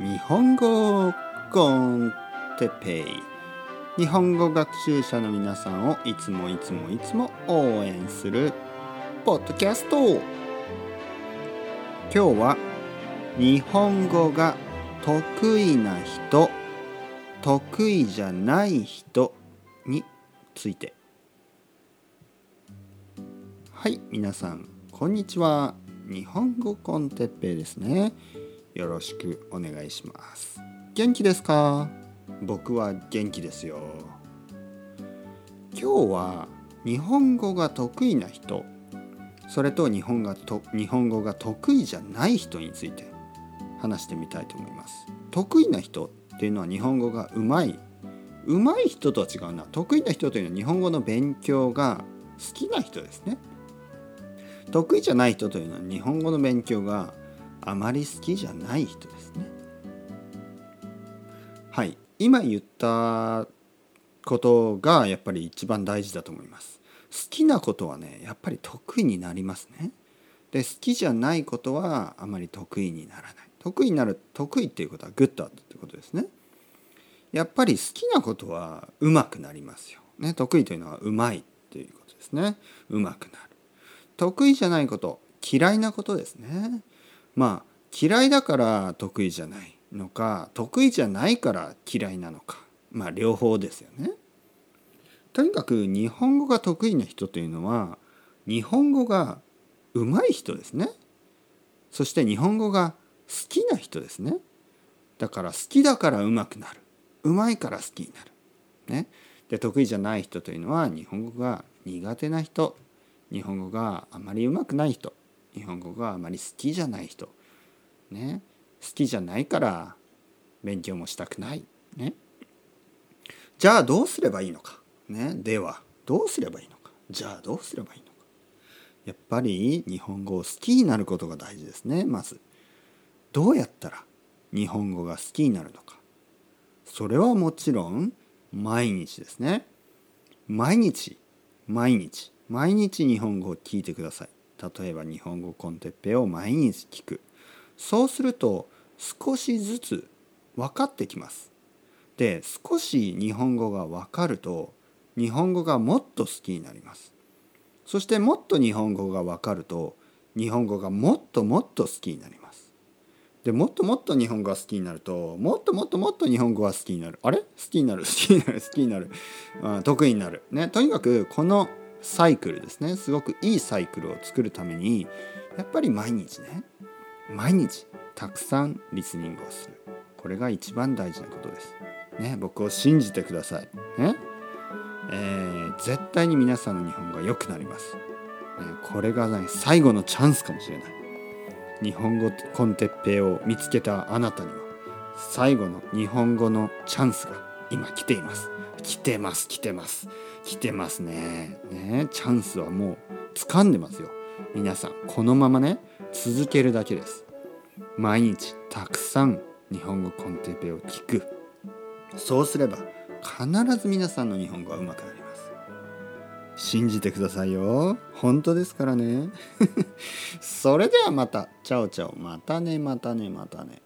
日本語コンテペイ。日本語学習者の皆さんをいつもいつもいつも応援するポッドキャスト。今日は日本語が得意な人得意じゃない人について。はい皆さんこんにちは。日本語コンテッペイですね。よろしくお願いします。元気ですか？僕は元気ですよ。今日は日本語が得意な人それと日本がと日本語が得意じゃない人について話してみたいと思います。得意な人っていうのは日本語がうまい。うまい人とは違うな。得意な人というのは日本語の勉強が好きな人ですね。得意じゃない人というのは日本語の勉強があまり好きじゃない人ですね。はい今言ったことがやっぱり一番大事だと思います。好きなことはねやっぱり得意になりますね。で好きじゃないことはあまり得意にならない。得意になる得意っていうことは good ってことですね。やっぱり好きなことはうまくなりますよ。ね、得意というのはうまいっていうことですね。うまくなる。得意じゃないこと嫌いなことですね。まあ嫌いだから得意じゃないのか得意じゃないから嫌いなのかまあ両方ですよね。とにかく日本語が得意な人というのは日本語が上手い人ですね。そして日本語が好きな人ですね。だから好きだから上手くなる。上手いから好きになる。ね。で得意じゃない人というのは日本語が苦手な人日本語があまり上手くない人日本語があまり好きじゃない人。ね。好きじゃないから勉強もしたくない。ね。じゃあどうすればいいのか。ね。ではどうすればいいのか。じゃあどうすればいいのか。やっぱり日本語を好きになることが大事ですね。まず。どうやったら日本語が好きになるのか。それはもちろん毎日ですね。毎日毎日毎日日本語を聞いてください。例えば日本語コンテッペを毎日聞く。そうすると少しずつ分かってきます。で少し日本語が分かると日本語がもっと好きになります。そしてもっと日本語が分かると日本語がもっともっと好きになります。でもっともっと日本語が好きになるともっともっともっと日本語が好きになる。あれ？好きになる？好きになる？好きになる、あ得意になる。ねとにかくこのサイクルですねすごくいいサイクルを作るためにやっぱり毎日ね毎日たくさんリスニングをするこれが一番大事なことです。ね、僕を信じてください。ねえー、絶対に皆さんの日本語が良くなります。ね、これが、ね、最後のチャンスかもしれない。日本語コンテッペイを見つけたあなたには最後の日本語のチャンスが今来ています。来てます来てます。来てますね。ねチャンスはもう掴んでますよ。皆さんこのままね続けるだけです。毎日たくさん日本語コンテペを聞く。そうすれば必ず皆さんの日本語は上手くなります。信じてくださいよ。本当ですからね。それではまた。チャオチャオ。またねまたねまたね。